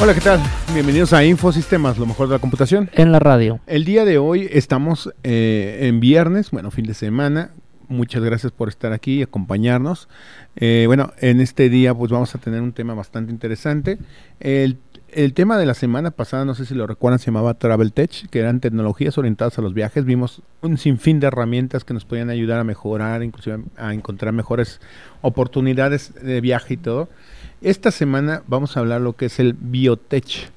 Hola, ¿qué tal? Bienvenidos a Infosistemas, lo mejor de la computación. En la radio. El día de hoy estamos eh, en viernes, bueno, fin de semana. Muchas gracias por estar aquí y acompañarnos. Eh, bueno, en este día pues vamos a tener un tema bastante interesante. El, el tema de la semana pasada, no sé si lo recuerdan, se llamaba Travel Tech, que eran tecnologías orientadas a los viajes. Vimos un sinfín de herramientas que nos podían ayudar a mejorar, inclusive a encontrar mejores oportunidades de viaje y todo. Esta semana vamos a hablar lo que es el biotech.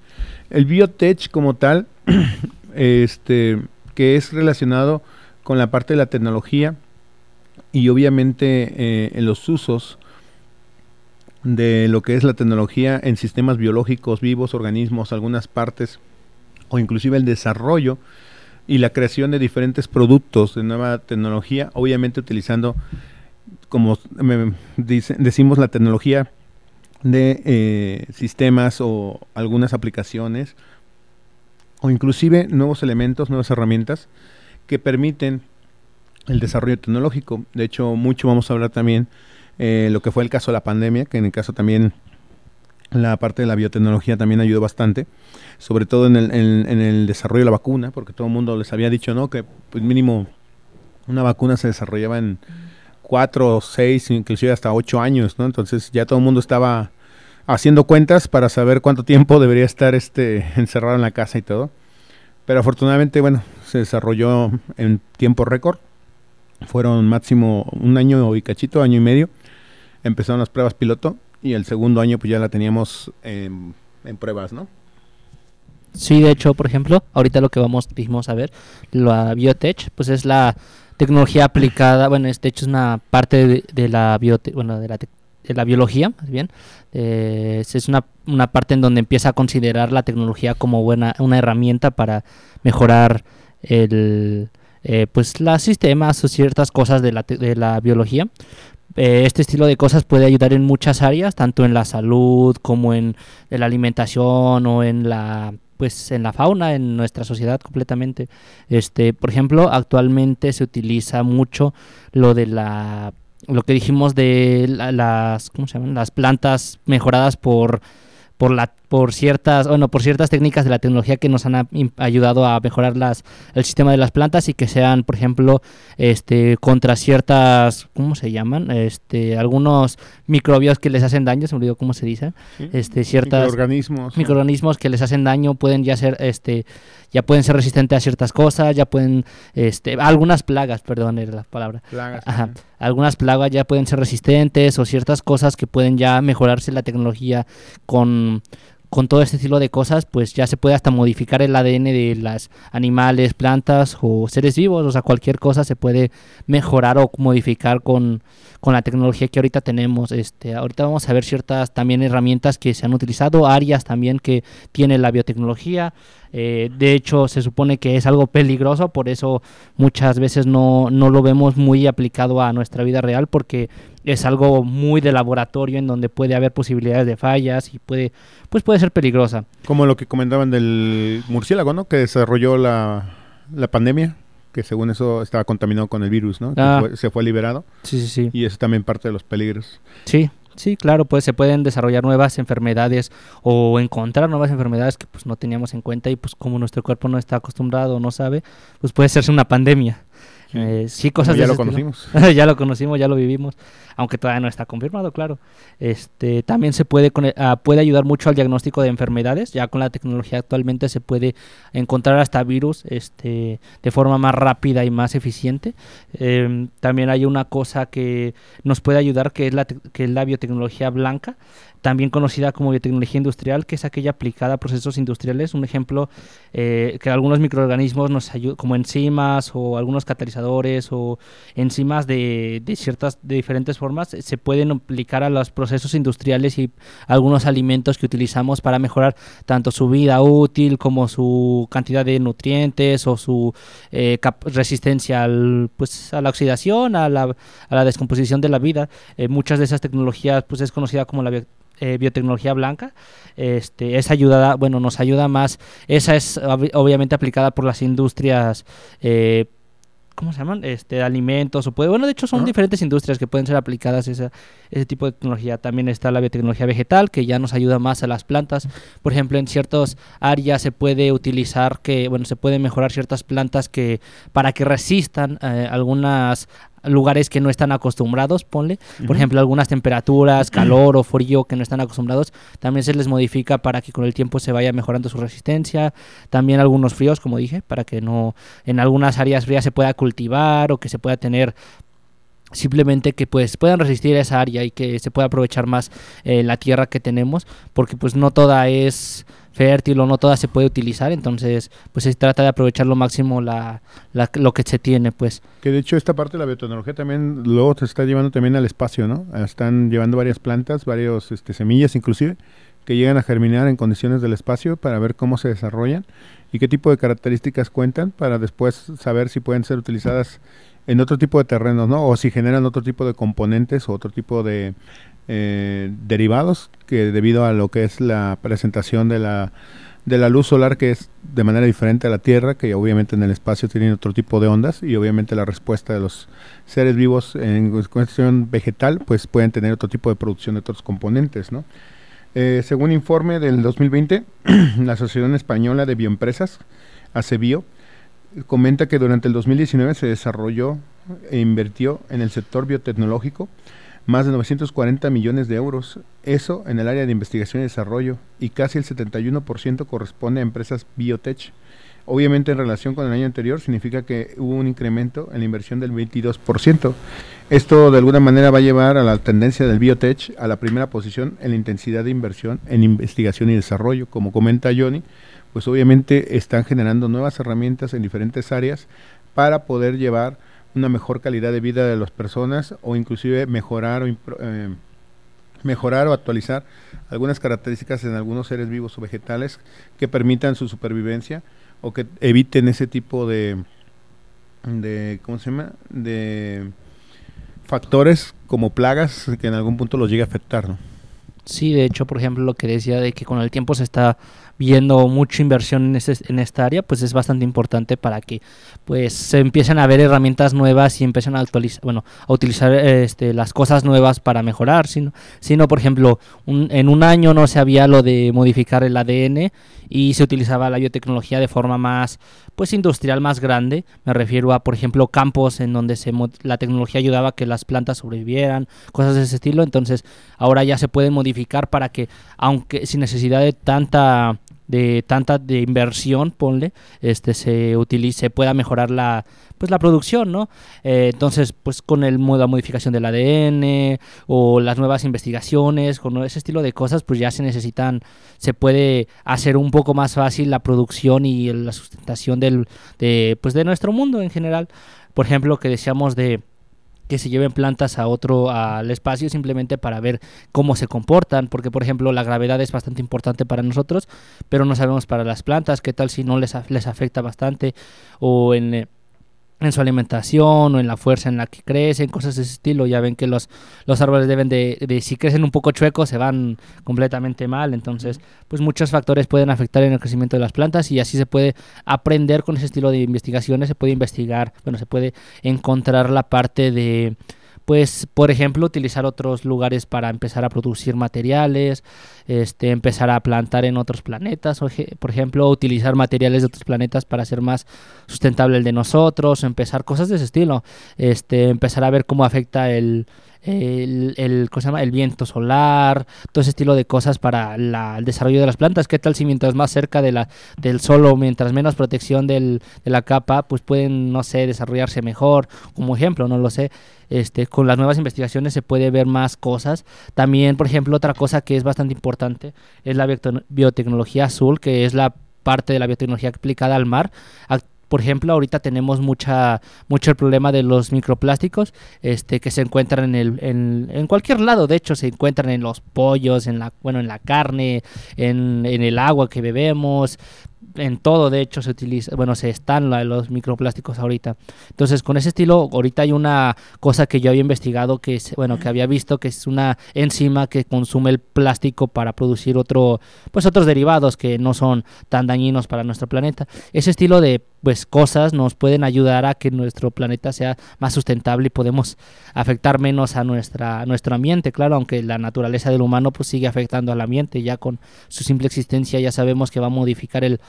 El biotech como tal, este, que es relacionado con la parte de la tecnología y obviamente eh, en los usos de lo que es la tecnología en sistemas biológicos, vivos, organismos, algunas partes, o inclusive el desarrollo y la creación de diferentes productos de nueva tecnología, obviamente utilizando, como decimos, la tecnología de eh, sistemas o algunas aplicaciones o inclusive nuevos elementos, nuevas herramientas que permiten el desarrollo tecnológico. De hecho, mucho vamos a hablar también eh, lo que fue el caso de la pandemia, que en el caso también la parte de la biotecnología también ayudó bastante, sobre todo en el, en, en el desarrollo de la vacuna, porque todo el mundo les había dicho, ¿no? Que pues mínimo una vacuna se desarrollaba en cuatro, seis, inclusive hasta ocho años, ¿no? Entonces ya todo el mundo estaba haciendo cuentas para saber cuánto tiempo debería estar este encerrado en la casa y todo. Pero afortunadamente, bueno, se desarrolló en tiempo récord. Fueron máximo un año y cachito, año y medio. Empezaron las pruebas piloto y el segundo año pues ya la teníamos en, en pruebas, ¿no? Sí, de hecho, por ejemplo, ahorita lo que vamos dijimos a ver, la biotech, pues es la tecnología aplicada, bueno, es, de hecho es una parte de, la bueno, de la, de la biología, más bien, eh, es una, una, parte en donde empieza a considerar la tecnología como buena, una herramienta para mejorar el, eh, pues los sistemas o ciertas cosas de la, de la biología. Eh, este estilo de cosas puede ayudar en muchas áreas, tanto en la salud como en la alimentación o en la pues en la fauna, en nuestra sociedad completamente. Este, por ejemplo, actualmente se utiliza mucho lo de la lo que dijimos de la, las ¿cómo se llaman? las plantas mejoradas por por la por ciertas bueno por ciertas técnicas de la tecnología que nos han ayudado a mejorar las el sistema de las plantas y que sean por ejemplo este contra ciertas cómo se llaman este algunos microbios que les hacen daño se me olvidó cómo se dice ¿Sí? este ciertas microorganismos microorganismos que les hacen daño pueden ya ser este ya pueden ser resistentes a ciertas cosas ya pueden este algunas plagas perdón era la palabra plagas Ajá. algunas plagas ya pueden ser resistentes o ciertas cosas que pueden ya mejorarse la tecnología con con todo este estilo de cosas, pues ya se puede hasta modificar el ADN de las animales, plantas o seres vivos, o sea, cualquier cosa se puede mejorar o modificar con, con la tecnología que ahorita tenemos. Este, ahorita vamos a ver ciertas también herramientas que se han utilizado, áreas también que tiene la biotecnología. Eh, de hecho, se supone que es algo peligroso, por eso muchas veces no, no lo vemos muy aplicado a nuestra vida real, porque es algo muy de laboratorio en donde puede haber posibilidades de fallas y puede pues puede ser peligrosa. Como lo que comentaban del murciélago, ¿no? Que desarrolló la, la pandemia, que según eso estaba contaminado con el virus, ¿no? Ah. Que fue, se fue liberado Sí, sí, sí. y eso también parte de los peligros. Sí, sí, claro, pues se pueden desarrollar nuevas enfermedades o encontrar nuevas enfermedades que pues no teníamos en cuenta y pues como nuestro cuerpo no está acostumbrado o no sabe, pues puede hacerse una pandemia. Sí. Eh, sí, cosas ya de lo estilo. conocimos. ya lo conocimos, ya lo vivimos, aunque todavía no está confirmado, claro. Este, también se puede, ah, puede ayudar mucho al diagnóstico de enfermedades. Ya con la tecnología actualmente se puede encontrar hasta virus este, de forma más rápida y más eficiente. Em, también hay una cosa que nos puede ayudar que es la, que es la biotecnología blanca. También conocida como biotecnología industrial, que es aquella aplicada a procesos industriales. Un ejemplo, eh, que algunos microorganismos nos ayudan, como enzimas o algunos catalizadores o enzimas de, de, ciertas, de diferentes formas, se pueden aplicar a los procesos industriales y algunos alimentos que utilizamos para mejorar tanto su vida útil como su cantidad de nutrientes o su eh, resistencia al, pues, a la oxidación, a la, a la descomposición de la vida. Eh, muchas de esas tecnologías pues, es conocida como la eh, biotecnología blanca. Este, es ayudada, bueno, nos ayuda más. Esa es obviamente aplicada por las industrias. Eh, ¿Cómo se llaman? Este, alimentos o puede, bueno, de hecho son diferentes industrias que pueden ser aplicadas esa, ese tipo de tecnología. También está la biotecnología vegetal que ya nos ayuda más a las plantas. Por ejemplo, en ciertas áreas se puede utilizar que, bueno, se pueden mejorar ciertas plantas que para que resistan eh, algunas lugares que no están acostumbrados, ponle. Por ejemplo, algunas temperaturas, calor o frío que no están acostumbrados, también se les modifica para que con el tiempo se vaya mejorando su resistencia. También algunos fríos, como dije, para que no en algunas áreas frías se pueda cultivar o que se pueda tener simplemente que pues puedan resistir a esa área y que se pueda aprovechar más eh, la tierra que tenemos porque pues no toda es fértil o no toda se puede utilizar, entonces pues se trata de aprovechar lo máximo la, lo que se tiene, pues. Que de hecho esta parte de la biotecnología también luego se está llevando también al espacio, ¿no? Están llevando varias plantas, varios este, semillas inclusive, que llegan a germinar en condiciones del espacio para ver cómo se desarrollan y qué tipo de características cuentan para después saber si pueden ser utilizadas en otro tipo de terrenos, ¿no? O si generan otro tipo de componentes o otro tipo de eh, derivados que debido a lo que es la presentación de la, de la luz solar que es de manera diferente a la Tierra, que obviamente en el espacio tienen otro tipo de ondas y obviamente la respuesta de los seres vivos en cuestión vegetal pues pueden tener otro tipo de producción de otros componentes, ¿no? Eh, según informe del 2020, la Asociación Española de Bioempresas, ACEBIO, comenta que durante el 2019 se desarrolló e invirtió en el sector biotecnológico más de 940 millones de euros, eso en el área de investigación y desarrollo, y casi el 71% corresponde a empresas biotech. Obviamente en relación con el año anterior significa que hubo un incremento en la inversión del 22%. Esto de alguna manera va a llevar a la tendencia del biotech a la primera posición en la intensidad de inversión en investigación y desarrollo. Como comenta Johnny, pues obviamente están generando nuevas herramientas en diferentes áreas para poder llevar una mejor calidad de vida de las personas o inclusive mejorar o, eh, mejorar o actualizar algunas características en algunos seres vivos o vegetales que permitan su supervivencia o que eviten ese tipo de, de ¿cómo se llama? de factores como plagas que en algún punto los llegue a afectar, ¿no? Sí, de hecho, por ejemplo, lo que decía de que con el tiempo se está viendo mucha inversión en, ese, en esta área, pues es bastante importante para que pues se empiecen a ver herramientas nuevas y empiecen a actualizar, bueno, a utilizar este, las cosas nuevas para mejorar, sino, sino por ejemplo, en un año no se había lo de modificar el ADN y se utilizaba la biotecnología de forma más pues industrial más grande, me refiero a por ejemplo campos en donde se la tecnología ayudaba a que las plantas sobrevivieran, cosas de ese estilo, entonces ahora ya se pueden modificar para que aunque sin necesidad de tanta de tanta de inversión, ponle, este se utilice, pueda mejorar la pues la producción, ¿no? Eh, entonces, pues con el la modificación del ADN o las nuevas investigaciones, con ese estilo de cosas, pues ya se necesitan, se puede hacer un poco más fácil la producción y la sustentación del, de, pues de nuestro mundo en general. Por ejemplo, que decíamos de que se lleven plantas a otro al espacio simplemente para ver cómo se comportan, porque por ejemplo la gravedad es bastante importante para nosotros, pero no sabemos para las plantas, qué tal si no les, les afecta bastante o en eh, en su alimentación o en la fuerza en la que crecen, cosas de ese estilo. Ya ven que los, los árboles deben de, de, si crecen un poco chuecos, se van completamente mal. Entonces, pues muchos factores pueden afectar en el crecimiento de las plantas y así se puede aprender con ese estilo de investigaciones, se puede investigar, bueno, se puede encontrar la parte de pues por ejemplo utilizar otros lugares para empezar a producir materiales, este, empezar a plantar en otros planetas, o, por ejemplo utilizar materiales de otros planetas para hacer más sustentable el de nosotros, empezar cosas de ese estilo, este, empezar a ver cómo afecta el, el, el, el viento solar, todo ese estilo de cosas para la, el desarrollo de las plantas. ¿Qué tal si mientras más cerca de la, del sol mientras menos protección del, de la capa, pues pueden, no sé, desarrollarse mejor? Como ejemplo, no lo sé. Este, con las nuevas investigaciones se puede ver más cosas. También, por ejemplo, otra cosa que es bastante importante es la biotecnología azul, que es la parte de la biotecnología aplicada al mar por ejemplo, ahorita tenemos mucha, mucho el problema de los microplásticos este, que se encuentran en, el, en, cualquier lado. De hecho, se encuentran en los pollos, en la, bueno, en la carne, en, en el agua que bebemos, en todo, de hecho, se utiliza, bueno, se están los microplásticos ahorita. Entonces, con ese estilo, ahorita hay una cosa que yo había investigado, que es, bueno, que había visto que es una enzima que consume el plástico para producir otro, pues otros derivados que no son tan dañinos para nuestro planeta. Ese estilo de pues cosas nos pueden ayudar a que nuestro planeta sea más sustentable y podemos afectar menos a nuestra nuestro ambiente. Claro aunque la naturaleza del humano pues sigue afectando al ambiente ya con su simple existencia ya sabemos que va a modificar el,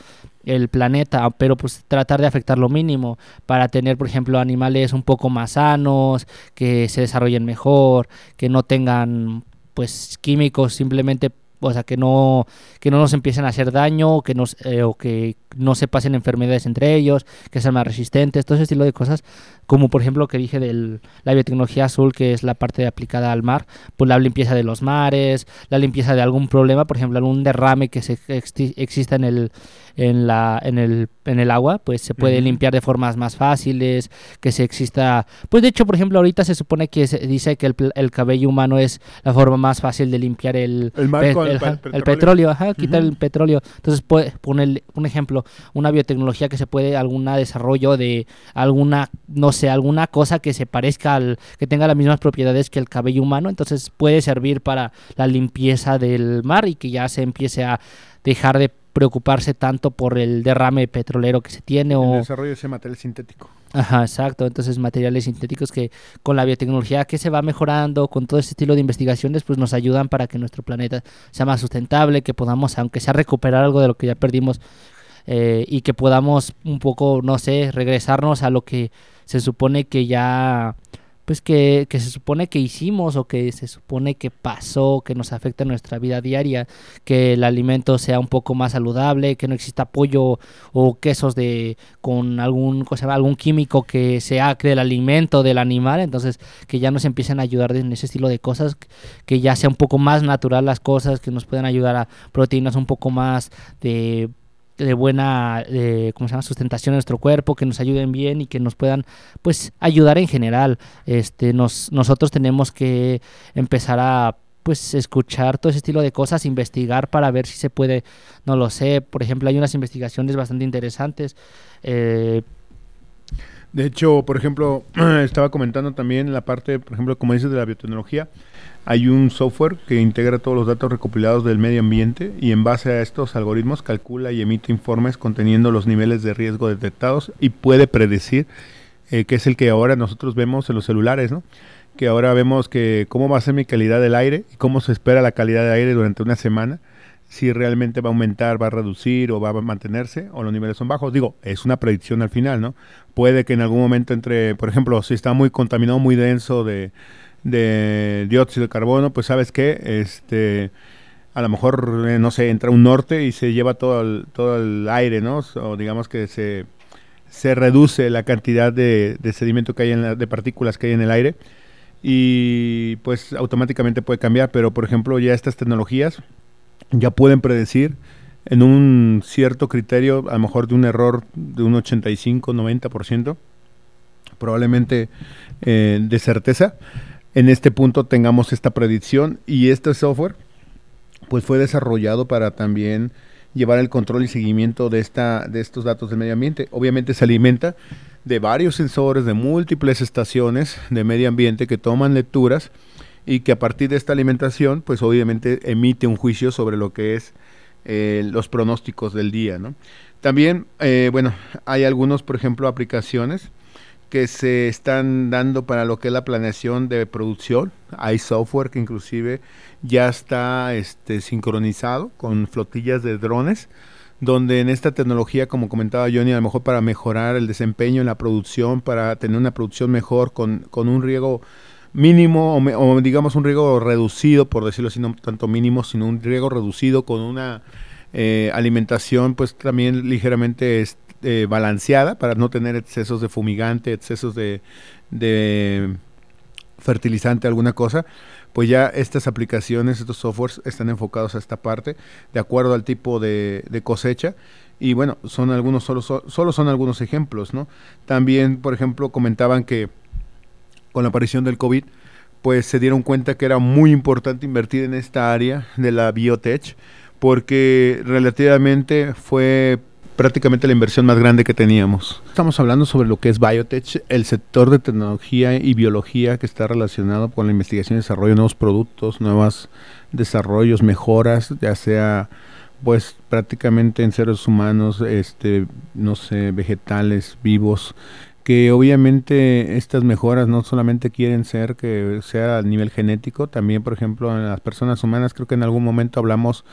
el planeta pero pues tratar de afectar lo mínimo para tener por ejemplo animales un poco más sanos que se desarrollen mejor que no tengan pues químicos simplemente o sea, que no, que no nos empiecen a hacer daño, que nos, eh, o que no se pasen enfermedades entre ellos, que sean más resistentes, todo ese estilo de cosas, como por ejemplo que dije de la biotecnología azul, que es la parte aplicada al mar, pues la limpieza de los mares, la limpieza de algún problema, por ejemplo, algún derrame que se exista en el, en, la, en, el, en el agua, pues se puede limpiar de formas más fáciles, que se exista... Pues de hecho, por ejemplo, ahorita se supone que se dice que el, el cabello humano es la forma más fácil de limpiar el, el, el, petróleo, ajá, quitar el petróleo. Entonces, puede poner un ejemplo, una biotecnología que se puede, algún desarrollo de alguna, no sé, alguna cosa que se parezca al, que tenga las mismas propiedades que el cabello humano, entonces puede servir para la limpieza del mar y que ya se empiece a dejar de preocuparse tanto por el derrame petrolero que se tiene o el desarrollo de ese material sintético. Ajá, exacto. Entonces materiales sintéticos que con la biotecnología que se va mejorando, con todo ese estilo de investigaciones, pues nos ayudan para que nuestro planeta sea más sustentable, que podamos, aunque sea recuperar algo de lo que ya perdimos eh, y que podamos un poco, no sé, regresarnos a lo que se supone que ya pues que, se supone que hicimos o que se supone que pasó, que nos afecta en nuestra vida diaria, que el alimento sea un poco más saludable, que no exista pollo o quesos de con algún cosa, algún químico que sea del alimento del animal, entonces que ya nos empiecen a ayudar en ese estilo de cosas, que ya sea un poco más natural las cosas, que nos puedan ayudar a proteínas un poco más de de buena se llama? sustentación de nuestro cuerpo, que nos ayuden bien y que nos puedan pues ayudar en general. Este, nos, nosotros tenemos que empezar a pues escuchar todo ese estilo de cosas, investigar para ver si se puede, no lo sé, por ejemplo hay unas investigaciones bastante interesantes. Eh, de hecho, por ejemplo, estaba comentando también la parte, por ejemplo, como dices, de la biotecnología. Hay un software que integra todos los datos recopilados del medio ambiente y en base a estos algoritmos calcula y emite informes conteniendo los niveles de riesgo detectados y puede predecir, eh, que es el que ahora nosotros vemos en los celulares, ¿no? Que ahora vemos que cómo va a ser mi calidad del aire y cómo se espera la calidad del aire durante una semana si realmente va a aumentar, va a reducir o va a mantenerse o los niveles son bajos. Digo, es una predicción al final, ¿no? Puede que en algún momento entre, por ejemplo, si está muy contaminado, muy denso de, de dióxido de carbono, pues sabes que este a lo mejor eh, no sé, entra un norte y se lleva todo el, todo el aire, ¿no? O digamos que se, se reduce la cantidad de, sedimento que hay en la, de partículas que hay en el aire y pues automáticamente puede cambiar, pero por ejemplo ya estas tecnologías ya pueden predecir en un cierto criterio, a lo mejor de un error de un 85-90%, probablemente eh, de certeza, en este punto tengamos esta predicción y este software pues fue desarrollado para también llevar el control y seguimiento de esta de estos datos del medio ambiente. Obviamente se alimenta de varios sensores de múltiples estaciones de medio ambiente que toman lecturas y que a partir de esta alimentación pues obviamente emite un juicio sobre lo que es eh, los pronósticos del día, ¿no? También, eh, bueno, hay algunos, por ejemplo, aplicaciones que se están dando para lo que es la planeación de producción. Hay software que inclusive ya está este, sincronizado con flotillas de drones, donde en esta tecnología, como comentaba Johnny, a lo mejor para mejorar el desempeño en la producción, para tener una producción mejor con, con un riego mínimo o, digamos un riego reducido, por decirlo así, no tanto mínimo, sino un riego reducido con una eh, alimentación pues también ligeramente este, balanceada para no tener excesos de fumigante, excesos de, de fertilizante, alguna cosa, pues ya estas aplicaciones, estos softwares están enfocados a esta parte, de acuerdo al tipo de, cosecha. Y bueno, son algunos, solo, solo son algunos ejemplos, ¿no? También, por ejemplo, comentaban que con la aparición del COVID, pues se dieron cuenta que era muy importante invertir en esta área de la biotech, porque relativamente fue prácticamente la inversión más grande que teníamos. Estamos hablando sobre lo que es biotech, el sector de tecnología y biología que está relacionado con la investigación y desarrollo de nuevos productos, nuevos desarrollos, mejoras, ya sea pues prácticamente en seres humanos, este, no sé, vegetales, vivos, que obviamente estas mejoras no solamente quieren ser que sea a nivel genético, también por ejemplo en las personas humanas, creo que en algún momento hablamos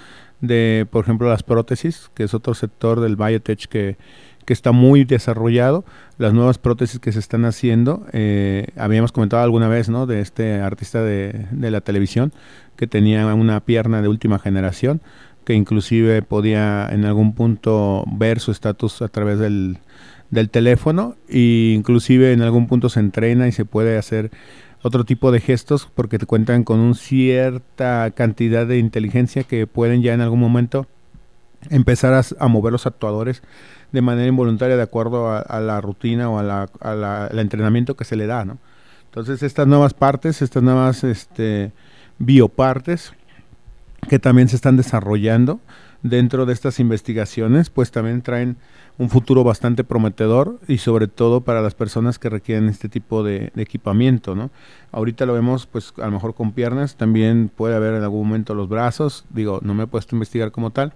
de, por ejemplo, las prótesis, que es otro sector del biotech que, que está muy desarrollado. Las nuevas prótesis que se están haciendo, eh, habíamos comentado alguna vez, ¿no? De este artista de, de la televisión que tenía una pierna de última generación, que inclusive podía en algún punto ver su estatus a través del, del teléfono e inclusive en algún punto se entrena y se puede hacer otro tipo de gestos porque te cuentan con una cierta cantidad de inteligencia que pueden ya en algún momento empezar a, mover los actuadores de manera involuntaria de acuerdo a, la rutina o al entrenamiento que se le da, ¿no? Entonces estas nuevas partes, estas nuevas este, biopartes que también se están desarrollando dentro de estas investigaciones, pues también traen un futuro bastante prometedor y sobre todo para las personas que requieren este tipo de, equipamiento, ¿no? Ahorita lo vemos pues a lo mejor con piernas, también puede haber en algún momento los brazos, digo, no me he puesto a investigar como tal,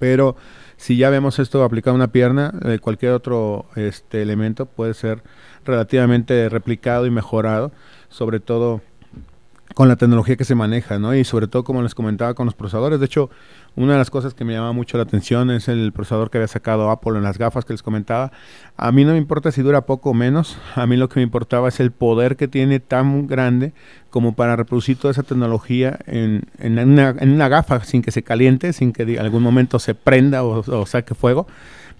pero si ya vemos esto aplicado a una pierna, eh, cualquier otro este elemento puede ser relativamente replicado y mejorado, sobre todo con la tecnología que se maneja, ¿no? Y sobre todo, como les comentaba, con los procesadores. De hecho, una de las cosas que me llama mucho la atención es el procesador que había sacado Apple en las gafas que les comentaba. A mí no me importa si dura poco o menos. A mí lo que me importaba es el poder que tiene tan grande como para reproducir toda esa tecnología en, en, una, gafa sin que se caliente, sin que en algún momento se prenda o, o saque fuego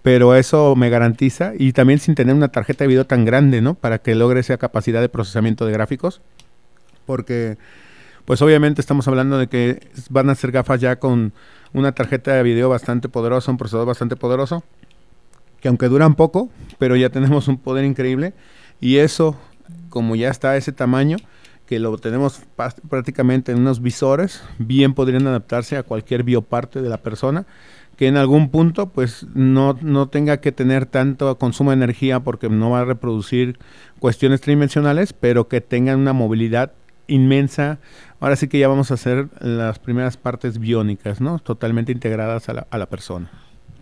pero eso me garantiza y también sin tener una tarjeta de video tan grande, ¿no? Para que logre esa capacidad de procesamiento de gráficos porque pues obviamente estamos hablando de que van a ser gafas ya con una tarjeta de video bastante poderosa, un procesador bastante poderoso, que aunque duran poco, pero ya tenemos un poder increíble. Y eso, como ya está a ese tamaño, que lo tenemos prácticamente en unos visores, bien podrían adaptarse a cualquier bioparte de la persona, que en algún punto pues no, no tenga que tener tanto consumo de energía porque no va a reproducir cuestiones tridimensionales, pero que tengan una movilidad inmensa. Ahora sí que ya vamos a hacer las primeras partes biónicas, ¿no? Totalmente integradas a la, a la persona.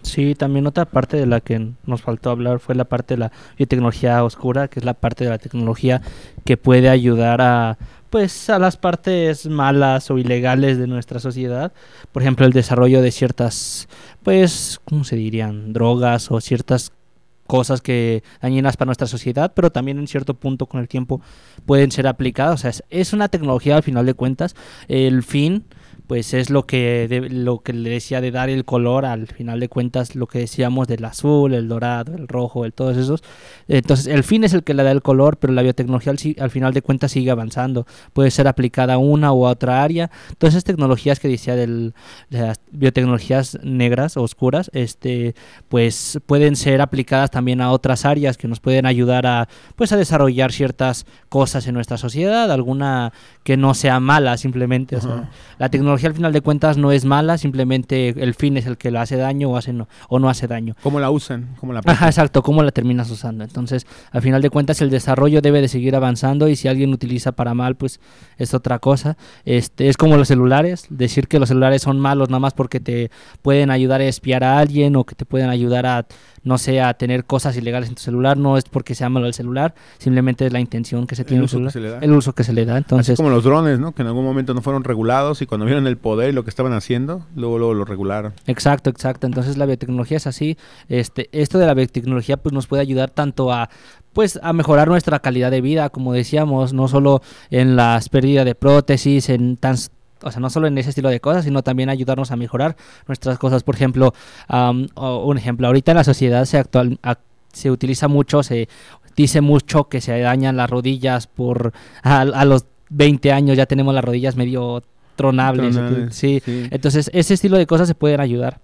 Sí, también otra parte de la que nos faltó hablar fue la parte de la biotecnología oscura, que es la parte de la tecnología que puede ayudar a pues a las partes malas o ilegales de nuestra sociedad, por ejemplo, el desarrollo de ciertas pues, ¿cómo se dirían? drogas o ciertas cosas que dañinas para nuestra sociedad, pero también en cierto punto con el tiempo pueden ser aplicadas. O sea, es, es una tecnología al final de cuentas. El fin pues es lo que, lo que le decía de dar el color, al final de cuentas lo que decíamos del azul, el dorado, el rojo, el todos esos. Entonces el fin es el que le da el color, pero la biotecnología al, final de cuentas sigue avanzando. Puede ser aplicada a una u otra área. Todas esas tecnologías que decía del, de las biotecnologías negras o oscuras, este, pues pueden ser aplicadas también a otras áreas que nos pueden ayudar a, pues a desarrollar ciertas cosas en nuestra sociedad, alguna que no sea mala simplemente. la tecnología al final de cuentas no es mala, simplemente el fin es el que le hace daño o, hace no, o no hace daño. ¿Cómo la usan? ¿Cómo la Ajá, exacto, cómo la terminas usando. Entonces, al final de cuentas el desarrollo debe de seguir avanzando y si alguien utiliza para mal, pues es otra cosa. Este, es como los celulares, decir que los celulares son malos nada más porque te pueden ayudar a espiar a alguien o que te pueden ayudar a no sé, a tener cosas ilegales en tu celular, no es porque sea malo el celular, simplemente es la intención que se tiene El uso que se le da. el uso que se le da. Así Entonces, como los drones, ¿no? Que en algún momento no fueron regulados y cuando vieron el poder y lo que estaban haciendo, luego, luego lo regularon. Exacto, exacto. Entonces la biotecnología es así. Este, esto de la biotecnología pues nos puede ayudar tanto a pues a mejorar nuestra calidad de vida, como decíamos, no solo en las pérdidas de prótesis, en tan o sea, no solo en ese estilo de cosas, sino también ayudarnos a mejorar nuestras cosas. Por ejemplo, o- un ejemplo, ahorita en la sociedad se actual ac- se utiliza mucho, se dice mucho que se dañan las rodillas por a, a los 20 años ya tenemos las rodillas medio tronables. Tronables, sí. sí. Entonces, ese estilo de cosas se pueden ayudar.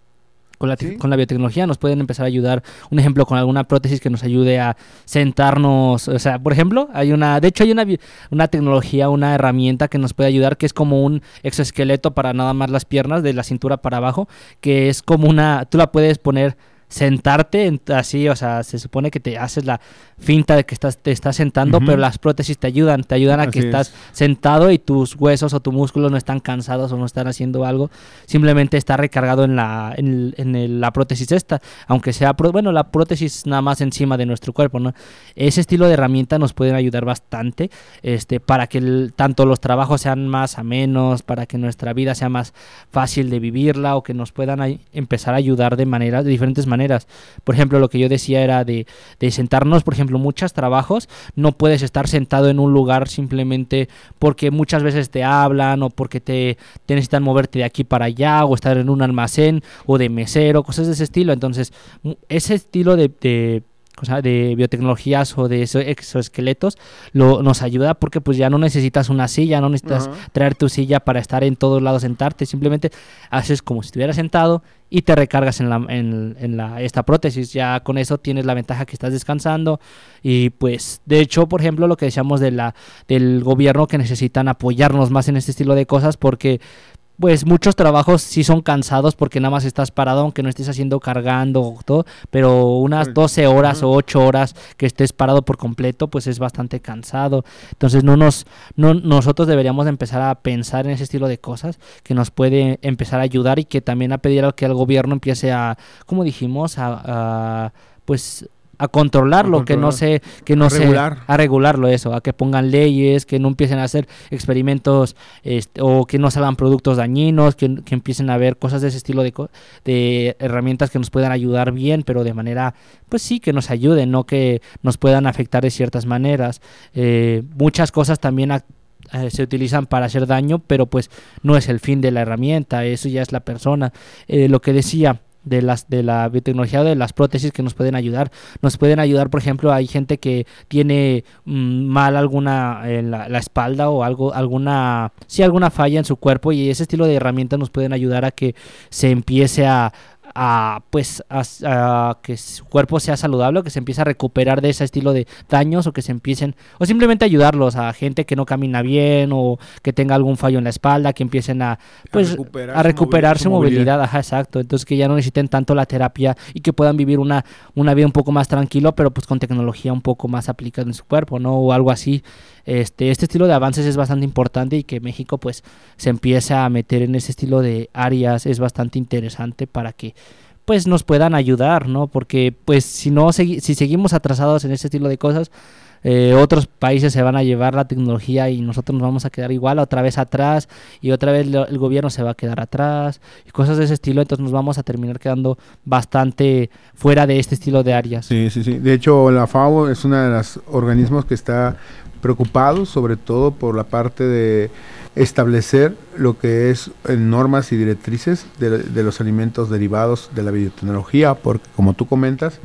Con la, Sí. con la biotecnología nos pueden empezar a ayudar, un ejemplo, con alguna prótesis que nos ayude a sentarnos, o sea, por ejemplo, hay una, de hecho hay una, una tecnología, una herramienta que nos puede ayudar, que es como un exoesqueleto para nada más las piernas, de la cintura para abajo, que es como una, tú la puedes poner sentarte en- así, o sea, se supone que te haces la finta de que estás, te estás sentando, pero las prótesis te ayudan, te ayudan a que estás es. sentado y tus huesos o tu músculo no están cansados o no están haciendo algo, simplemente está recargado en la, en, el- en el- la prótesis esta, aunque sea, bueno, la prótesis nada más encima de nuestro cuerpo, ¿no? Ese estilo de herramienta nos pueden ayudar bastante, este, para que el- tanto los trabajos sean más amenos, para que nuestra vida sea más fácil de vivirla o que nos puedan empezar a ayudar de maneras, de diferentes maneras. Por ejemplo, lo que yo decía era de, de sentarnos, por ejemplo, muchos trabajos no puedes estar sentado en un lugar simplemente porque muchas veces te hablan o porque te, necesitan moverte de aquí para allá o estar en un almacén o de mesero, cosas de ese estilo. Entonces, ese estilo de, cosa- de biotecnologías o de exoesqueletos lo, nos ayuda porque pues ya no necesitas una silla, no necesitas traer tu silla para estar en todos lados sentarte, simplemente haces como si estuvieras sentado y te recargas en la, en, en la esta prótesis. Ya con eso tienes la ventaja que estás descansando. Y pues de hecho, por ejemplo, lo que decíamos de la del gobierno que necesitan apoyarnos más en este estilo de cosas porque pues muchos trabajos sí son cansados porque nada más estás parado aunque no estés haciendo cargando o todo, pero unas Pues, 12 horas o 8 horas que estés parado por completo, pues es bastante cansado. Entonces no nos no nosotros deberíamos de empezar a pensar en ese estilo de cosas que nos puede empezar a ayudar y que también a pedir a que el gobierno empiece a como dijimos a, a, pues a controlarlo, A que no controlar. se que no A se regular. a regularlo eso, a que pongan leyes, que no empiecen a hacer experimentos este, o que no salgan productos dañinos, que, que empiecen a ver cosas de ese estilo de, co- de herramientas que nos puedan ayudar bien, pero de manera, pues sí, que nos ayuden, no que nos puedan afectar de ciertas maneras. Eh, muchas cosas también ac- eh, se utilizan para hacer daño, pero pues no es el fin de la herramienta, eso ya es la persona. Eh, lo que decía de las de la biotecnología o de las prótesis que nos pueden ayudar. Nos pueden ayudar por ejemplo hay gente que tiene mm, mal alguna en la, la espalda o algo alguna sí alguna falla en su cuerpo y ese estilo de herramientas nos pueden ayudar a que se empiece a a pues a, a que su cuerpo sea saludable o que se empiece a recuperar de ese estilo de daños o que se empiecen o simplemente ayudarlos a gente que no camina bien o que tenga algún fallo en la espalda que empiecen a pues recuperar a su recuperar su su movilidad, movilidad. ajá, exacto. Entonces que ya no necesiten tanto la terapia y que puedan vivir una, una vida un poco más tranquilo, pero pues con tecnología un poco más aplicada en su cuerpo, ¿no? O algo así. Este, este estilo de avances es bastante importante y que México pues se empiece a meter en ese estilo de áreas es bastante interesante para que pues nos puedan ayudar, ¿no? Porque pues si no si seguimos atrasados en ese estilo de cosas, eh, otros países se van a llevar la tecnología y nosotros nos vamos a quedar igual otra vez atrás y otra vez el gobierno se va a quedar atrás y cosas de ese estilo, entonces nos vamos a terminar quedando bastante fuera de este estilo de áreas. Sí, sí, sí. De hecho, la FAO es uno de los organismos que está preocupado sobre todo por la parte de establecer lo que es normas y directrices de, de los alimentos derivados de la biotecnología, porque como tú comentas,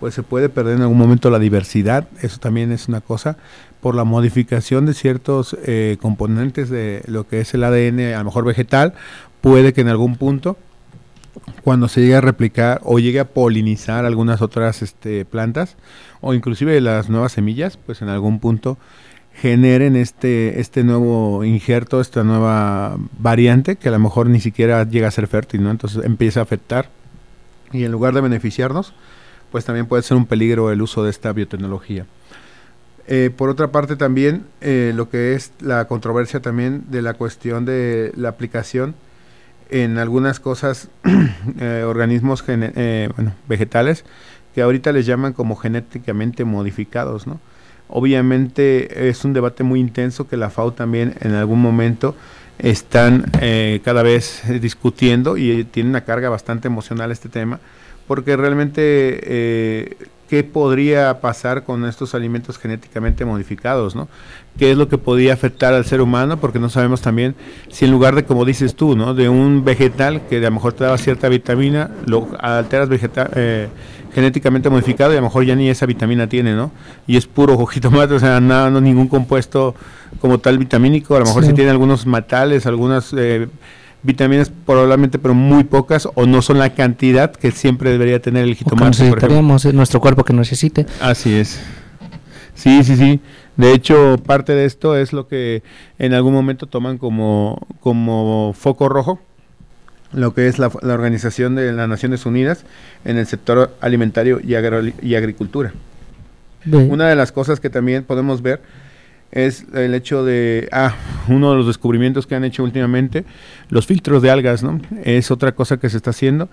pues se puede perder en algún momento la diversidad, eso también es una cosa, por la modificación de ciertos eh, componentes de lo que es el ADN, a lo mejor vegetal, puede que en algún punto cuando se llegue a replicar o llegue a polinizar algunas otras este, plantas o inclusive las nuevas semillas, pues en algún punto generen este, este nuevo injerto, esta nueva variante que a lo mejor ni siquiera llega a ser fértil, ¿no? Entonces empieza a afectar y en lugar de beneficiarnos, pues también puede ser un peligro el uso de esta biotecnología. Eh, por otra parte también eh, lo que es la controversia también de la cuestión de la aplicación en algunas cosas, eh, organismos vegetales, que ahorita les llaman como genéticamente modificados, ¿no? Obviamente es un debate muy intenso que la FAO también en algún momento están eh, cada vez discutiendo y tiene una carga bastante emocional este tema, porque realmente eh, qué podría pasar con estos alimentos genéticamente modificados, ¿no? ¿Qué es lo que podría afectar al ser humano? Porque no sabemos también si en lugar de, como dices tú, ¿no? De un vegetal que a lo mejor te daba cierta vitamina, lo alteras vegetal, eh, genéticamente modificado y a lo mejor ya ni esa vitamina tiene, ¿no? Y es puro jitomate, o sea, nada, no ningún compuesto como tal vitamínico, a lo mejor sí, tiene algunos metales, algunas eh, vitaminas probablemente, pero muy pocas, o no son la cantidad que siempre debería tener el jitomate. necesitaríamos en nuestro cuerpo que necesite. Así es. Sí, sí, sí. De hecho, parte de esto es lo que en algún momento toman como, como foco rojo, lo que es la, Organización de las Naciones Unidas en el sector alimentario y, y agricultura. Una de las cosas que también podemos ver es el hecho de, ah, uno de los descubrimientos que han hecho últimamente, los filtros de algas, ¿no? Es otra cosa que se está haciendo.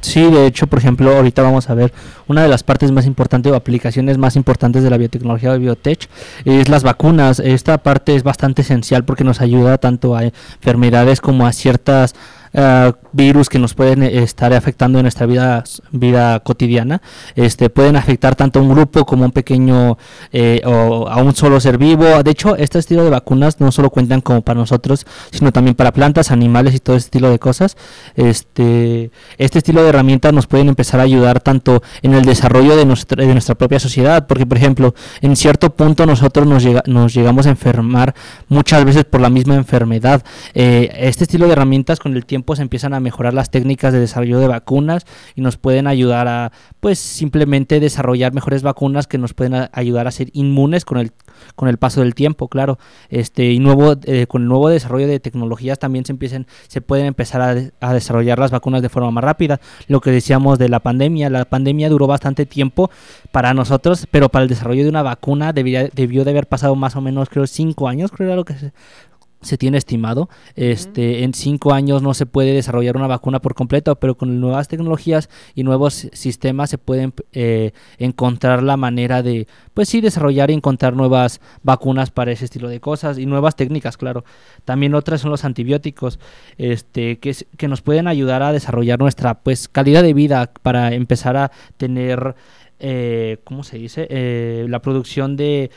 Sí, de hecho, por ejemplo, ahorita vamos a ver una de las partes más importantes o aplicaciones más importantes de la biotecnología de biotech es las vacunas. Esta parte es bastante esencial porque nos ayuda tanto a enfermedades como a ciertas uh, virus que nos pueden eh, estar afectando en nuestra vida, vida cotidiana. Este, pueden afectar tanto a un grupo como a un pequeño eh, o a un solo ser vivo. De hecho, este estilo de vacunas no solo cuentan como para nosotros, sino también para plantas, animales y todo ese estilo de cosas. Este, este estilo de herramientas nos pueden empezar a ayudar tanto en el desarrollo de nuestra, de nuestra propia sociedad, porque por ejemplo, en cierto punto nosotros nos, llega, nos llegamos a enfermar muchas veces por la misma enfermedad. Eh, este estilo de herramientas con el tiempo se empiezan a mejorar las técnicas de desarrollo de vacunas y nos pueden ayudar a, pues, simplemente desarrollar mejores vacunas que nos pueden ayudar a ser inmunes con el, con el paso del tiempo, claro. Este, y nuevo, eh, con el nuevo desarrollo de tecnologías también se empiecen, se pueden empezar a, desarrollar las vacunas de forma más rápida. Lo que decíamos de la pandemia, la pandemia duró bastante tiempo para nosotros, pero para el desarrollo de una vacuna debió de haber pasado más o menos, creo, cinco años, creo era lo que se, se tiene estimado. Este, en cinco años no se puede desarrollar una vacuna por completo, pero con nuevas tecnologías y nuevos sistemas se pueden eh, encontrar la manera de, pues sí, desarrollar y encontrar nuevas vacunas para ese estilo de cosas y nuevas técnicas, claro. También otras son los antibióticos, este, que, que nos pueden ayudar a desarrollar nuestra, pues, calidad de vida para empezar a tener eh, ¿cómo se dice? Eh, la producción de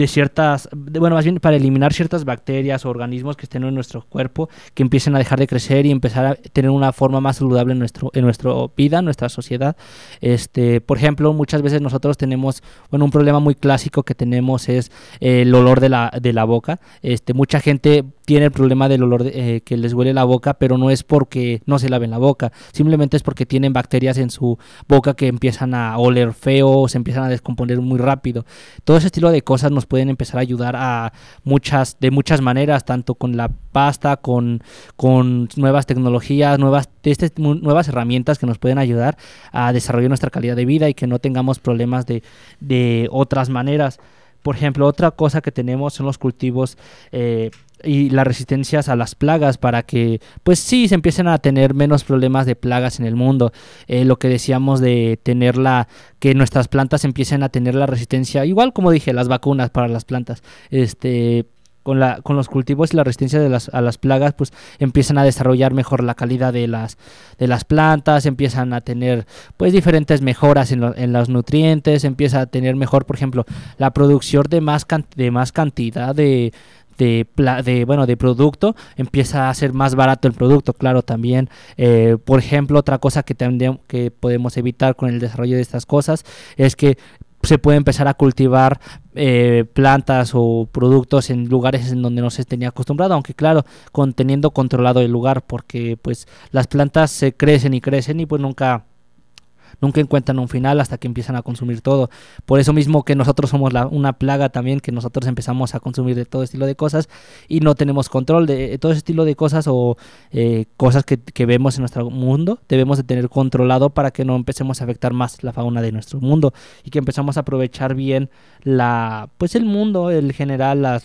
de ciertas, bueno, más bien para eliminar ciertas bacterias o organismos que estén en nuestro cuerpo, que empiecen a dejar de crecer y empezar a tener una forma más saludable en nuestro en nuestra vida, en nuestra sociedad. Este, por ejemplo, muchas veces nosotros tenemos, bueno, un problema muy clásico que tenemos es el olor de la, de la boca. Este, mucha gente tiene el problema del olor eh, que les huele la boca, pero no es porque no se laven la boca, simplemente es porque tienen bacterias en su boca que empiezan a oler feo, se empiezan a descomponer muy rápido. Todo ese estilo de cosas nos pueden empezar a ayudar a muchas, de muchas maneras, tanto con la pasta, con, con nuevas tecnologías, nuevas, este, nuevas herramientas que nos pueden ayudar a desarrollar nuestra calidad de vida y que no tengamos problemas de, de otras maneras. Por ejemplo, otra cosa que tenemos son los cultivos eh, y las resistencias a las plagas para que, pues sí, se empiecen a tener menos problemas de plagas en el mundo. Eh, lo que decíamos de tener la, que nuestras plantas empiecen a tener la resistencia, igual como dije, las vacunas para las plantas, este con, la, con los cultivos y la resistencia de las, a las plagas, pues empiezan a desarrollar mejor la calidad de las, de las plantas, empiezan a tener pues diferentes mejoras en, en los nutrientes, empieza a tener mejor, por ejemplo, la producción de más, de más cantidad de, de, de, bueno, de producto, empieza a ser más barato el producto, claro, también. Eh, por ejemplo, otra cosa que, que podemos evitar con el desarrollo de estas cosas es que se puede empezar a cultivar eh, plantas o productos en lugares en donde no se tenía acostumbrado, aunque claro, conteniendo controlado el lugar, porque pues las plantas se crecen y crecen y pues nunca nunca encuentran un final hasta que empiezan a consumir todo. Por eso mismo que nosotros somos la, una plaga también, que nosotros empezamos a consumir de todo estilo de cosas y no tenemos control de todo ese estilo de cosas o eh, cosas que, vemos en nuestro mundo, debemos de tener controlado para que no empecemos a afectar más la fauna de nuestro mundo y que empezamos a aprovechar bien la pues el mundo, el general,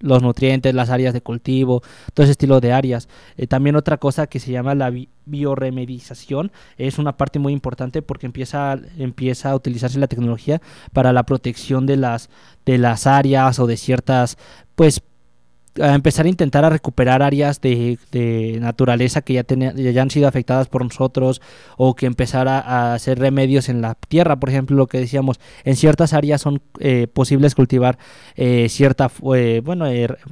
los nutrientes, las áreas de cultivo, todo ese estilo de áreas. Eh, también otra cosa que se llama la bioremedización es una parte muy importante porque empieza, empieza a utilizarse la tecnología para la protección de las, de las áreas o de ciertas pues a empezar a intentar a recuperar áreas de, naturaleza que ya, ya han sido afectadas por nosotros o que empezar a, hacer remedios en la tierra, por ejemplo, lo que decíamos, en ciertas áreas son eh, posibles cultivar eh, cierta, eh, bueno,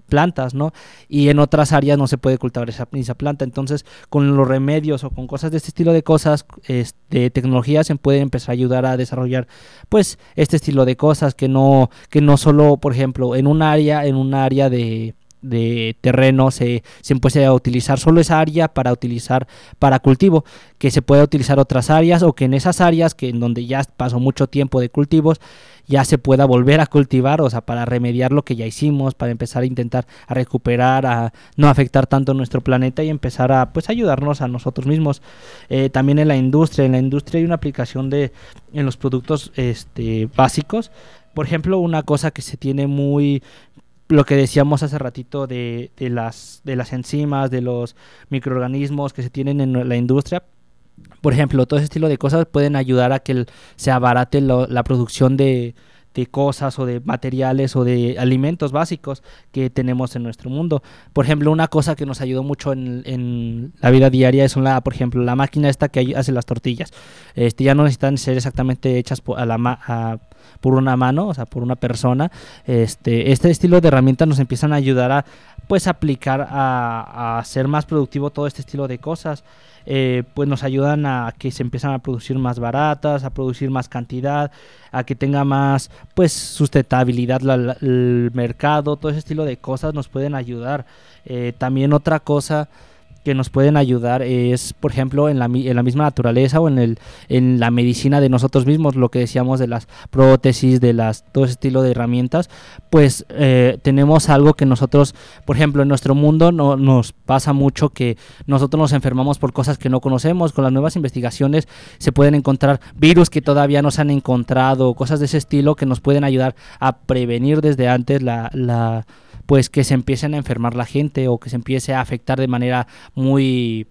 plantas, ¿no? Y en otras áreas no se puede cultivar esa, esa planta, entonces con los remedios o con cosas de este estilo de cosas, de tecnología se puede empezar a ayudar a desarrollar, pues, este estilo de cosas que no, que no solo, por ejemplo, en un área, en un área de de terreno se, se puede utilizar solo esa área para utilizar para cultivo, que se puede utilizar otras áreas o que en esas áreas que en donde ya pasó mucho tiempo de cultivos ya se pueda volver a cultivar, o sea, para remediar lo que ya hicimos, para empezar a intentar a recuperar, a no afectar tanto nuestro planeta y empezar a pues ayudarnos a nosotros mismos. Eh, también en la industria, en la industria hay una aplicación de en los productos este, básicos. Por ejemplo, una cosa que se tiene muy lo que decíamos hace ratito de, de, las, de las enzimas, de los microorganismos que se tienen en la industria. Por ejemplo, todo ese estilo de cosas pueden ayudar a que se abarate la producción de, de cosas o de materiales o de alimentos básicos que tenemos en nuestro mundo. Por ejemplo, una cosa que nos ayudó mucho en, la vida diaria es una, por ejemplo, la máquina esta que hace las tortillas. Este, ya no necesitan ser exactamente hechas por una mano, o sea, por una persona. Este, este estilo de herramientas nos empiezan a ayudar a pues aplicar a, a ser más productivo todo este estilo de cosas. Eh, pues nos ayudan a que se empiezan a producir más baratas, a producir más cantidad, a que tenga más pues sustentabilidad el mercado, todo ese estilo de cosas nos pueden ayudar. Eh, también otra cosa que nos pueden ayudar es, por ejemplo, en la, en la misma naturaleza o en, el, en la medicina de nosotros mismos, lo que decíamos de las prótesis, de las todo ese estilo de herramientas, pues eh, tenemos algo que nosotros, por ejemplo, en nuestro mundo no, nos pasa mucho que nosotros nos enfermamos por cosas que no conocemos. Con las nuevas investigaciones se pueden encontrar virus que todavía no se han encontrado, cosas de ese estilo que nos pueden ayudar a prevenir desde antes la, la pues que se empiecen a enfermar la gente o que se empiece a afectar de manera muy,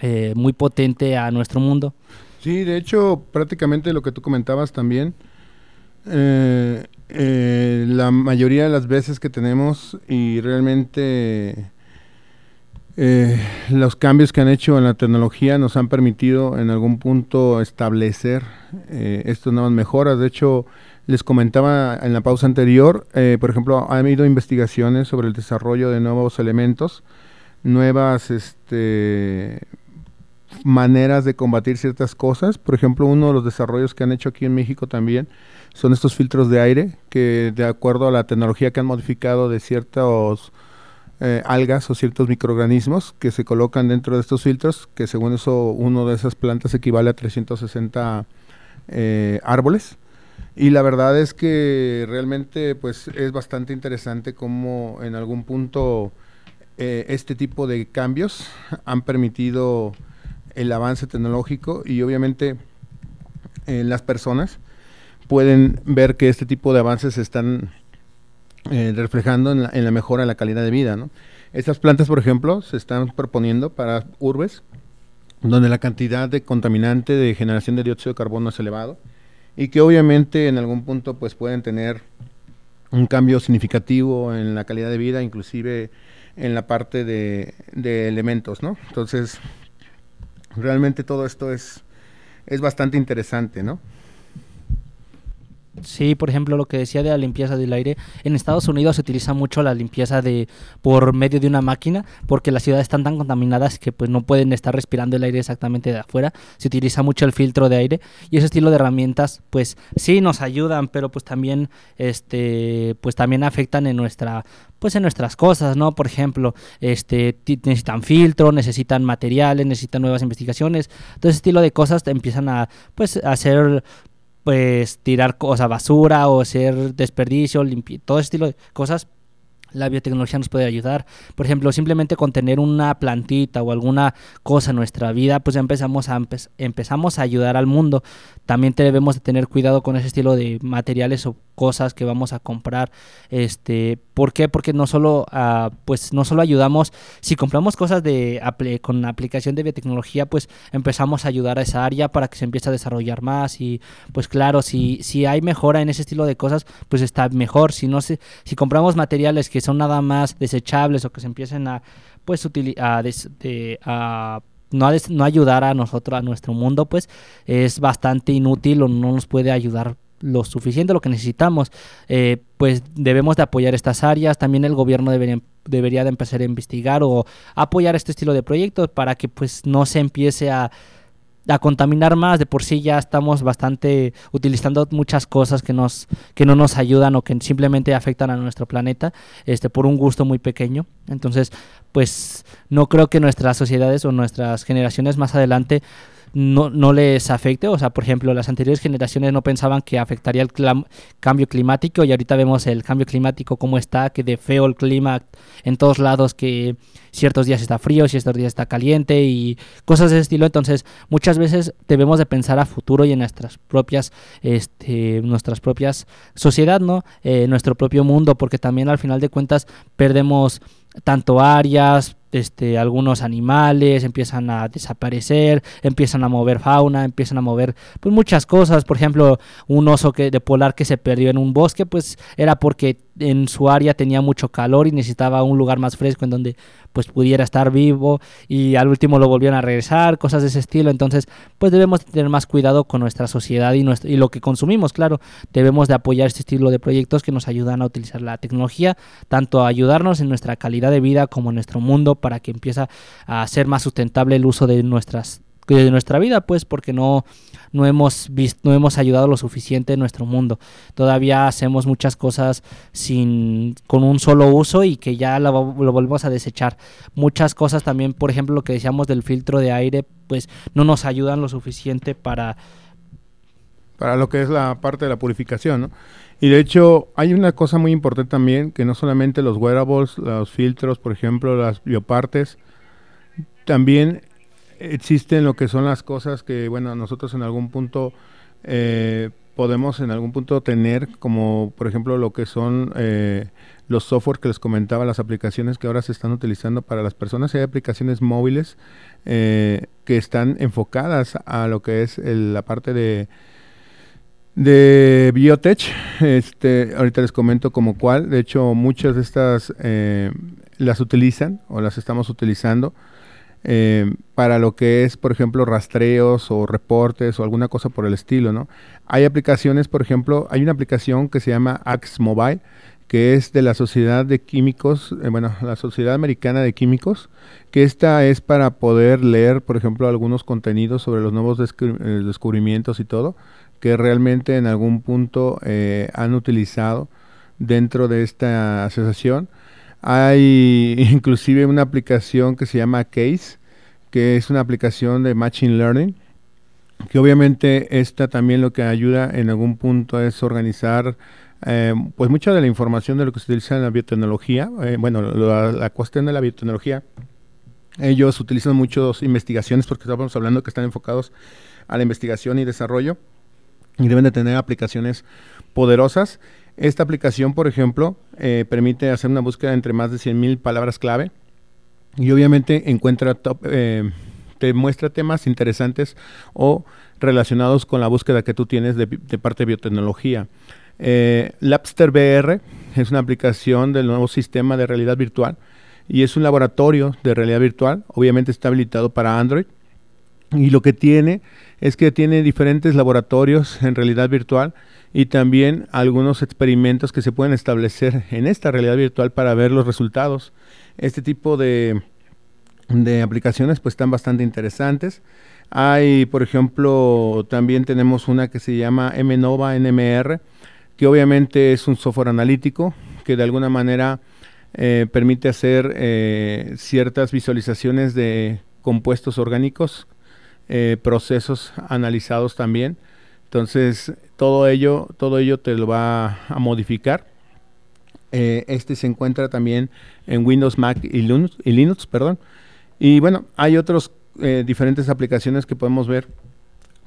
eh, muy potente a nuestro mundo. Sí, de hecho, prácticamente lo que tú comentabas también, eh, eh, la mayoría de las veces que tenemos y realmente los cambios que han hecho en la tecnología nos han permitido en algún punto establecer estas nuevas mejoras. De hecho, les comentaba en la pausa anterior, eh, por ejemplo, ha habido investigaciones sobre el desarrollo de nuevos elementos, nuevas este, maneras de combatir ciertas cosas. Por ejemplo, uno de los desarrollos que han hecho aquí en México también son estos filtros de aire, que de acuerdo a la tecnología que han modificado de ciertos eh, algas o ciertos microorganismos que se colocan dentro de estos filtros, que según eso uno de esas plantas equivale a 360 eh, árboles. Y la verdad es que realmente pues es bastante interesante cómo en algún punto eh, este tipo de cambios han permitido el avance tecnológico y obviamente eh, las personas pueden ver que este tipo de avances se están eh, reflejando en la, mejora de la calidad de vida. ¿no? Estas plantas, por ejemplo, se están proponiendo para urbes donde la cantidad de contaminante de generación de dióxido de carbono es elevado y que obviamente en algún punto pues pueden tener un cambio significativo en la calidad de vida, inclusive en la parte de, elementos, ¿no? Entonces, realmente todo esto es, es bastante interesante, ¿no? Sí, por ejemplo, lo que decía de la limpieza del aire. En Estados Unidos se utiliza mucho la limpieza de por medio de una máquina, porque las ciudades están tan contaminadas que pues no pueden estar respirando el aire exactamente de afuera. Se utiliza mucho el filtro de aire y ese estilo de herramientas, pues sí nos ayudan, pero pues también este pues también afectan en nuestra pues en nuestras cosas, ¿no? Por ejemplo, este necesitan filtro, necesitan materiales, necesitan nuevas investigaciones. Todo ese estilo de cosas empiezan a pues a pues tirar cosas basura o hacer desperdicio, todo ese estilo de cosas la biotecnología nos puede ayudar. Por ejemplo, simplemente con tener una plantita o alguna cosa en nuestra vida, pues ya empezamos a, empezamos a ayudar al mundo. También debemos de tener cuidado con ese estilo de materiales o cosas que vamos a comprar. Este, ¿Por qué? Porque no solo, uh, pues no solo ayudamos, si compramos cosas de con aplicación de biotecnología, pues empezamos a ayudar a esa área para que se empiece a desarrollar más. Y pues claro, si, si hay mejora en ese estilo de cosas, pues está mejor. Si no si compramos materiales que son nada más desechables o que se empiecen a pues a, a no, no ayudar a nosotros, a nuestro mundo, pues es bastante inútil o no nos puede ayudar lo suficiente, lo que necesitamos. Eh, pues debemos de apoyar estas áreas. También el gobierno debería, debería de empezar a investigar o apoyar este estilo de proyectos para que pues no se empiece a a contaminar más. De por sí ya estamos bastante utilizando muchas cosas que nos que no nos ayudan o que simplemente afectan a nuestro planeta, este por un gusto muy pequeño. Entonces, pues no creo que nuestras sociedades o nuestras generaciones más adelante no, no les afecte. O sea, por ejemplo, las anteriores generaciones no pensaban que afectaría el cambio climático y ahorita vemos el cambio climático como está, que de feo el clima en todos lados, que ciertos días está frío, ciertos días está caliente y cosas de ese estilo. Entonces, muchas veces debemos de pensar a futuro y en nuestras propias, este, nuestras propias sociedad, ¿no? Eh, nuestro propio mundo, porque también al final de cuentas perdemos tanto áreas, este, algunos animales empiezan a desaparecer, empiezan a mover fauna, empiezan a mover pues muchas cosas. Por ejemplo, un oso que, de polar que se perdió en un bosque, pues era porque en su área tenía mucho calor y necesitaba un lugar más fresco en donde pues pudiera estar vivo y al último lo volvieron a regresar, cosas de ese estilo. Entonces, pues debemos tener más cuidado con nuestra sociedad y, nuestro, y lo que consumimos, claro. Debemos de apoyar este estilo de proyectos que nos ayudan a utilizar la tecnología, tanto a ayudarnos en nuestra calidad de vida como en nuestro mundo para que empiece a ser más sustentable el uso de nuestras de nuestra vida, pues porque no, no, hemos visto, no hemos ayudado lo suficiente en nuestro mundo. Todavía hacemos muchas cosas sin, con un solo uso y que ya lo, volvemos a desechar. Muchas cosas también, por ejemplo, lo que decíamos del filtro de aire, pues no nos ayudan lo suficiente para... Para lo que es la parte de la purificación, ¿no? Y de hecho, hay una cosa muy importante también, que no solamente los wearables, los filtros, por ejemplo, las biopartes, también existen lo que son las cosas que, bueno, nosotros en algún punto eh, podemos en algún punto tener, como por ejemplo lo que son eh, los software que les comentaba, las aplicaciones que ahora se están utilizando para las personas. Hay aplicaciones móviles eh, que están enfocadas a lo que es la parte de de biotech. Este, ahorita les comento como cuál. De hecho, muchas de estas las utilizan o las estamos utilizando eh, para lo que es, por ejemplo, rastreos o reportes o alguna cosa por el estilo, ¿no? Hay aplicaciones, por ejemplo, hay una aplicación que se llama Axe Mobile, que es de la Sociedad de Químicos, eh, bueno, la Sociedad Americana de Químicos, que esta es para poder leer, por ejemplo, algunos contenidos sobre los nuevos eh, descubrimientos y todo, que realmente en algún punto han utilizado dentro de esta asociación. Hay inclusive una aplicación que se llama Case, que es una aplicación de Machine Learning, que obviamente esta también lo que ayuda en algún punto es organizar eh, pues mucha de la información de lo que se utiliza en la biotecnología, eh, bueno, la, cuestión de la biotecnología, ellos utilizan muchas investigaciones porque estamos hablando que están enfocados a la investigación y desarrollo y deben de tener aplicaciones poderosas esta aplicación, por ejemplo, eh, permite hacer una búsqueda entre más de 100.000 palabras clave y obviamente encuentra eh, te muestra temas interesantes o relacionados con la búsqueda que tú tienes de, parte de biotecnología. Eh, Labster VR es una aplicación del nuevo sistema de realidad virtual y es un laboratorio de realidad virtual, obviamente está habilitado para Android y lo que tiene es que tiene diferentes laboratorios en realidad virtual y también algunos experimentos que se pueden establecer en esta realidad virtual para ver los resultados. Este tipo de, de aplicaciones pues están bastante interesantes. Hay, por ejemplo, también tenemos una que se llama MNOVA NMR, que obviamente es un software analítico que de alguna manera eh, permite hacer eh, ciertas visualizaciones de compuestos orgánicos, eh, procesos analizados también. Entonces, todo ello, todo ello te lo va a modificar Eh, este se encuentra también en Windows, Mac y Linux, y Linux perdón. Y bueno, hay otros eh, diferentes aplicaciones que podemos ver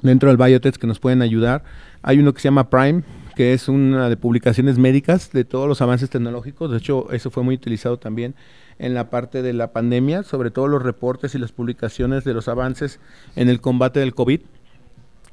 dentro del Biotech que nos pueden ayudar. Hay uno que se llama Prime, que es una de publicaciones médicas de todos los avances tecnológicos. De hecho, eso fue muy utilizado también en la parte de la pandemia, sobre todo los reportes y las publicaciones de los avances en el combate del COVID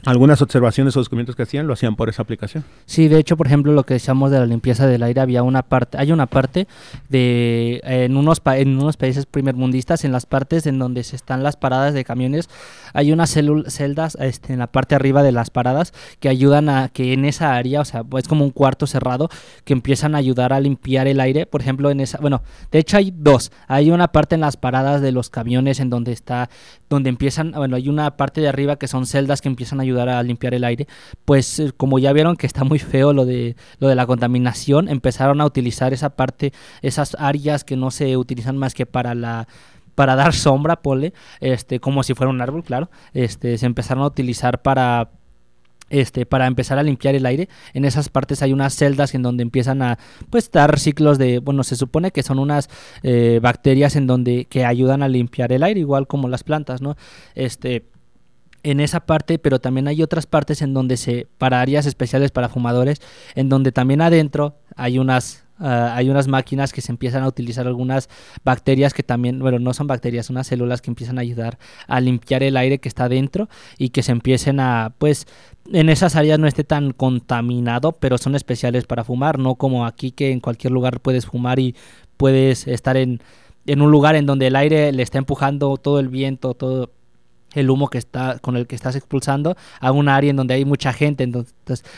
algunas observaciones o descubrimientos que hacían lo hacían por esa aplicación. Sí, de hecho, por ejemplo, lo que decíamos de la limpieza del aire, había una parte, hay una parte de en unos en unos países primermundistas, en las partes en donde se están las paradas de camiones, hay unas celdas este, en la parte arriba de las paradas que ayudan a que en esa área, o sea, es como un cuarto cerrado, que empiezan a ayudar a limpiar el aire. Por ejemplo, en esa, bueno, de hecho hay dos. Hay una parte en las paradas de los camiones en donde está, donde empiezan, bueno, hay una parte de arriba que son celdas que empiezan a ayudar ayudar a limpiar el aire, pues eh, como ya vieron que está muy feo lo de lo de la contaminación, empezaron a utilizar esa parte, esas áreas que no se utilizan más que para la para dar sombra, pole, este, como si fuera un árbol, claro, este, se empezaron a utilizar para este, para empezar a limpiar el aire. En esas partes hay unas celdas en donde empiezan a pues dar ciclos de, bueno, se supone que son unas eh, bacterias en donde que ayudan a limpiar el aire, igual como las plantas, ¿no? Este, en esa parte, pero también hay otras partes en donde se, para áreas especiales para fumadores, en donde también adentro hay unas, ah, hay unas máquinas que se empiezan a utilizar algunas bacterias que también, bueno, no son bacterias, unas células que empiezan a ayudar a limpiar el aire que está dentro y que se empiecen a, pues, en esas áreas no esté tan contaminado, pero son especiales para fumar, no como aquí que en cualquier lugar puedes fumar y puedes estar en, en un lugar en donde el aire le está empujando todo el viento, todo el humo que está con el que estás expulsando a un área en donde hay mucha gente. Entonces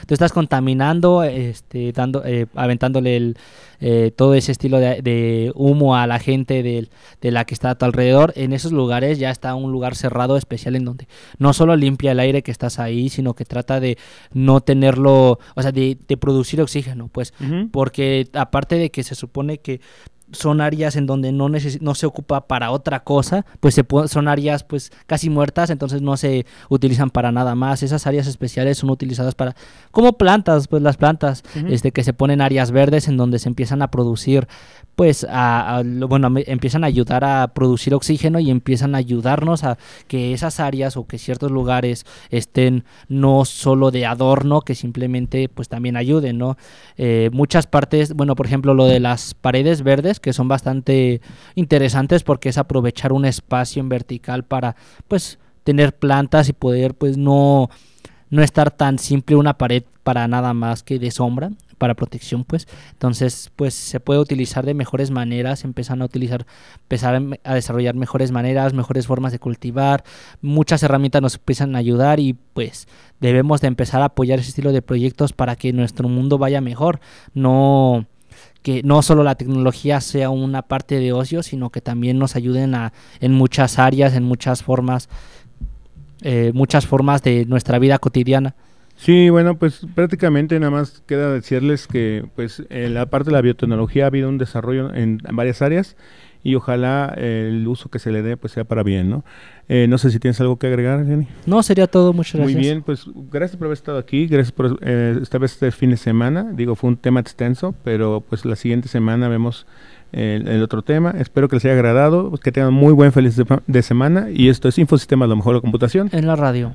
tú estás contaminando este dando eh, aventándole el, eh, todo ese estilo de, humo a la gente de, la que está a tu alrededor. En esos lugares ya está un lugar cerrado especial en donde no solo limpia el aire que estás ahí sino que trata de no tenerlo o sea de, producir oxígeno pues. Porque aparte de que se supone que son áreas en donde no, no se ocupa para otra cosa, pues se son áreas pues casi muertas, entonces no se utilizan para nada más. Esas áreas especiales son utilizadas para como plantas, pues las plantas, este que se ponen áreas verdes en donde se empiezan a producir pues a, bueno, empiezan a ayudar a producir oxígeno y empiezan a ayudarnos a que esas áreas o que ciertos lugares estén no solo de adorno, que simplemente pues también ayuden, ¿no? Eh, muchas partes, bueno, por ejemplo, lo de las paredes verdes, que son bastante interesantes porque es aprovechar un espacio en vertical para pues tener plantas y poder pues no no estar tan simple una pared para nada más que de sombra para protección, pues. Entonces, pues se puede utilizar de mejores maneras, empiezan a utilizar, empezar a desarrollar mejores maneras, mejores formas de cultivar, muchas herramientas nos empiezan a ayudar y pues debemos de empezar a apoyar ese estilo de proyectos para que nuestro mundo vaya mejor, no que no solo la tecnología sea una parte de ocio, sino que también nos ayuden a, en muchas áreas, en muchas formas, eh, muchas formas de nuestra vida cotidiana. Sí, bueno, pues prácticamente nada más queda decirles que pues en la parte de la biotecnología ha habido un desarrollo en, varias áreas y ojalá el uso que se le dé pues sea para bien, ¿no? Eh, no sé si tienes algo que agregar, Jenny. No, sería todo, muchas gracias. Muy bien, pues gracias por haber estado aquí, gracias por eh, esta vez este fin de semana, digo, fue un tema extenso, pero pues la siguiente semana vemos el, otro tema. Espero que les haya agradado, que tengan muy buen feliz de, semana y esto es Infosistema, lo mejor de computación. En la radio.